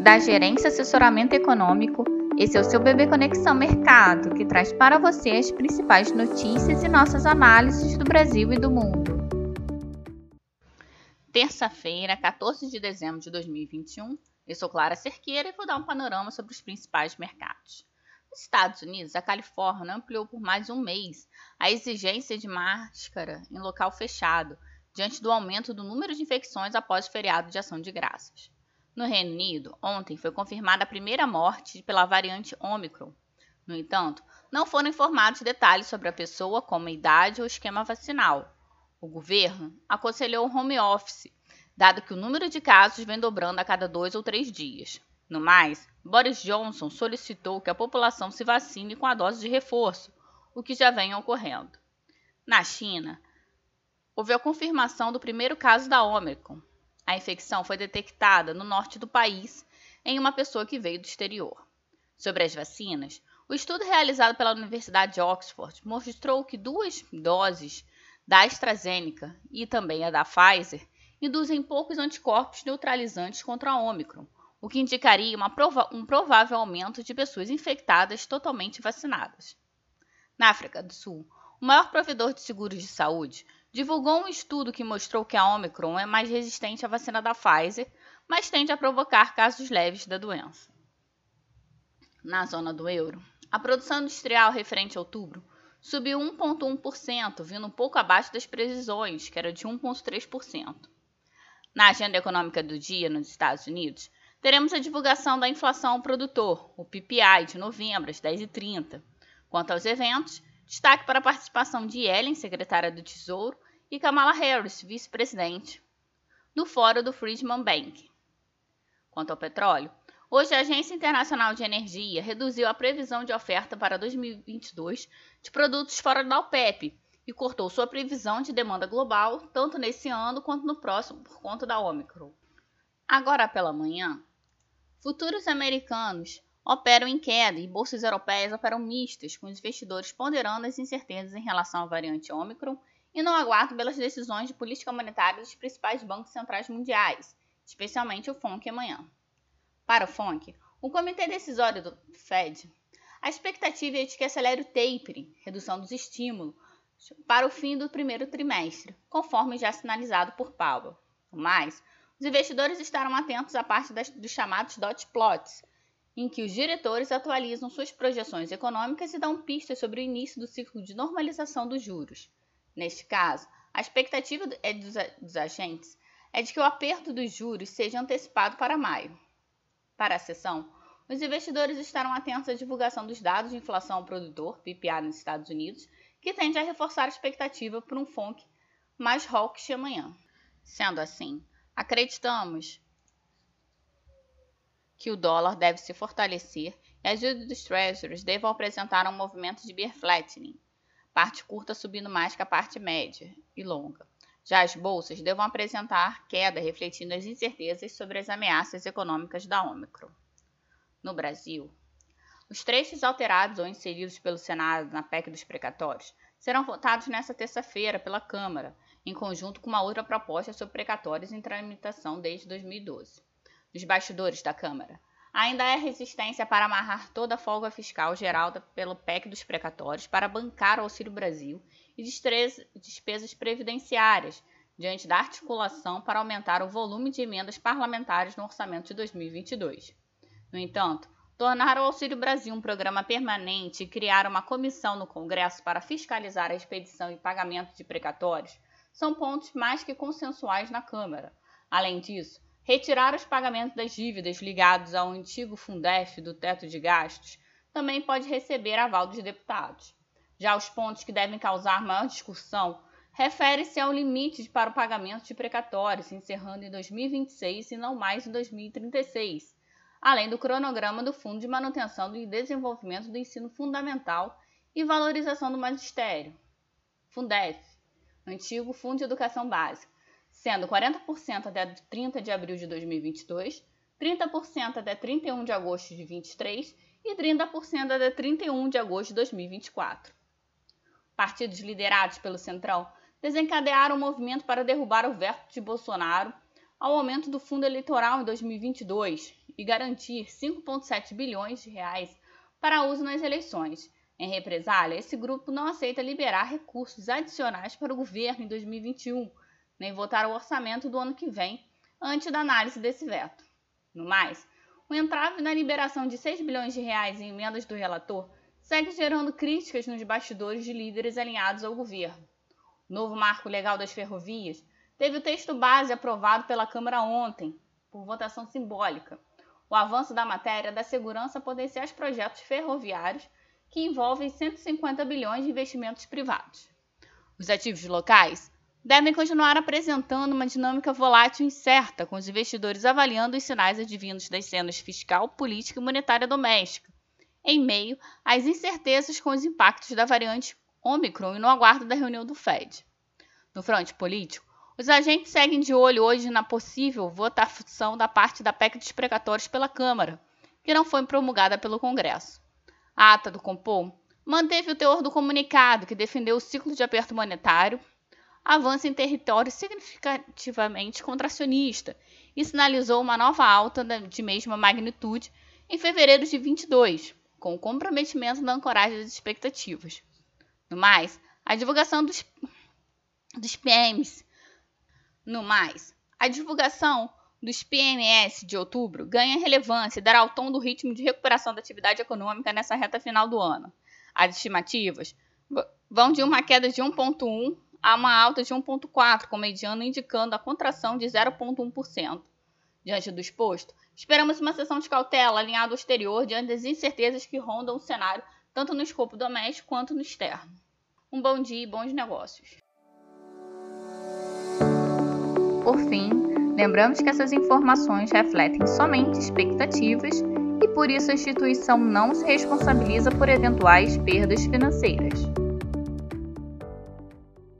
da Gerência Assessoramento Econômico. Esse é o seu Bebê Conexão Mercado, que traz para você as principais notícias e nossas análises do Brasil e do mundo. Terça-feira, 14 de dezembro de 2021. Eu sou Clara Cerqueira e vou dar um panorama sobre os principais mercados. Nos Estados Unidos, a Califórnia ampliou por mais um mês a exigência de máscara em local fechado, diante do aumento do número de infecções após o feriado de ação de graças. No Reino Unido, ontem foi confirmada a primeira morte pela variante Omicron. No entanto, não foram informados detalhes sobre a pessoa, como a idade ou esquema vacinal. O governo aconselhou o home office, dado que o número de casos vem dobrando a cada dois ou três dias. No mais, Boris Johnson solicitou que a população se vacine com a dose de reforço, o que já vem ocorrendo. Na China, houve a confirmação do primeiro caso da Omicron, a infecção foi detectada no norte do país em uma pessoa que veio do exterior. Sobre as vacinas, o estudo realizado pela Universidade de Oxford mostrou que duas doses da AstraZeneca e também a da Pfizer induzem poucos anticorpos neutralizantes contra a Omicron, o que indicaria prova um provável aumento de pessoas infectadas totalmente vacinadas. Na África do Sul, o maior provedor de seguros de saúde divulgou um estudo que mostrou que a Omicron é mais resistente à vacina da Pfizer, mas tende a provocar casos leves da doença. Na zona do euro, a produção industrial referente a outubro subiu 1,1%, vindo um pouco abaixo das previsões, que era de 1,3%. Na agenda econômica do dia nos Estados Unidos, teremos a divulgação da inflação ao produtor, o PPI, de novembro, às 10h30. Quanto aos eventos, Destaque para a participação de Yellen, secretária do Tesouro, e Kamala Harris, vice-presidente, no fórum do Friedman Bank. Quanto ao petróleo, hoje a Agência Internacional de Energia reduziu a previsão de oferta para 2022 de produtos fora da OPEP e cortou sua previsão de demanda global tanto nesse ano quanto no próximo por conta da Omicron. Agora pela manhã, futuros americanos operam em queda e bolsas europeias operam mistas, com os investidores ponderando as incertezas em relação à variante Ômicron e não aguardam pelas decisões de política monetária dos principais bancos centrais mundiais, especialmente o FONC amanhã. Para o FONC, o Comitê Decisório do Fed, a expectativa é de que acelere o tapering, redução dos estímulos, para o fim do primeiro trimestre, conforme já sinalizado por Powell. Mas, os investidores estarão atentos à parte das, dos chamados dot plots, em que os diretores atualizam suas projeções econômicas e dão pistas sobre o início do ciclo de normalização dos juros. Neste caso, a expectativa é dos agentes é de que o aperto dos juros seja antecipado para maio. Para a sessão, os investidores estarão atentos à divulgação dos dados de inflação ao produtor, PPA nos Estados Unidos, que tende a reforçar a expectativa por um FONC mais hawkish amanhã. Sendo assim, acreditamos que o dólar deve se fortalecer e as yields dos treasuries devam apresentar um movimento de bear flattening, parte curta subindo mais que a parte média e longa. Já as bolsas devam apresentar queda refletindo as incertezas sobre as ameaças econômicas da Omicron. No Brasil, os trechos alterados ou inseridos pelo Senado na PEC dos precatórios serão votados nesta terça-feira pela Câmara, em conjunto com uma outra proposta sobre precatórios em tramitação desde 2012 dos bastidores da Câmara. Ainda há resistência para amarrar toda a folga fiscal gerada pelo PEC dos precatórios para bancar o Auxílio Brasil e despesas previdenciárias, diante da articulação para aumentar o volume de emendas parlamentares no orçamento de 2022. No entanto, tornar o Auxílio Brasil um programa permanente e criar uma comissão no Congresso para fiscalizar a expedição e pagamento de precatórios são pontos mais que consensuais na Câmara. Além disso, Retirar os pagamentos das dívidas ligados ao antigo Fundef do teto de gastos também pode receber aval dos deputados. Já os pontos que devem causar maior discussão referem-se ao limite para o pagamento de precatórios, encerrando em 2026 e não mais em 2036, além do cronograma do Fundo de Manutenção e Desenvolvimento do Ensino Fundamental e Valorização do Magistério, Fundef, antigo Fundo de Educação Básica sendo 40% até 30 de abril de 2022, 30% até 31 de agosto de 2023 e 30% até 31 de agosto de 2024. Partidos liderados pelo Centrão desencadearam um movimento para derrubar o veto de Bolsonaro ao aumento do fundo eleitoral em 2022 e garantir 5,7 bilhões de reais para uso nas eleições. Em represália, esse grupo não aceita liberar recursos adicionais para o governo em 2021, nem votar o orçamento do ano que vem, antes da análise desse veto. No mais, o entrave na liberação de 6 bilhões de reais em emendas do relator segue gerando críticas nos bastidores de líderes alinhados ao governo. O novo marco legal das ferrovias teve o texto base aprovado pela Câmara ontem, por votação simbólica. O avanço da matéria dá segurança a potenciais projetos ferroviários que envolvem 150 bilhões de investimentos privados. Os ativos locais devem continuar apresentando uma dinâmica volátil e incerta, com os investidores avaliando os sinais advindos das cenas fiscal, política e monetária doméstica, em meio às incertezas com os impactos da variante Omicron e no aguardo da reunião do Fed. No fronte político, os agentes seguem de olho hoje na possível votação da parte da PEC dos precatórios pela Câmara, que não foi promulgada pelo Congresso. A ata do Compom manteve o teor do comunicado, que defendeu o ciclo de aperto monetário, avança em território significativamente contracionista e sinalizou uma nova alta de mesma magnitude em fevereiro de 22, com o comprometimento da ancoragem das expectativas. No mais, a divulgação dos, dos PMs. No mais, a divulgação dos PMS de outubro ganha relevância e dará o tom do ritmo de recuperação da atividade econômica nessa reta final do ano. As estimativas vão de uma queda de 1,1 a uma alta de 1,4, com mediano indicando a contração de 0,1%. Diante do exposto, esperamos uma sessão de cautela alinhada ao exterior diante das incertezas que rondam o cenário, tanto no escopo doméstico quanto no externo. Um bom dia e bons negócios. Por fim, lembramos que essas informações refletem somente expectativas e por isso a instituição não se responsabiliza por eventuais perdas financeiras.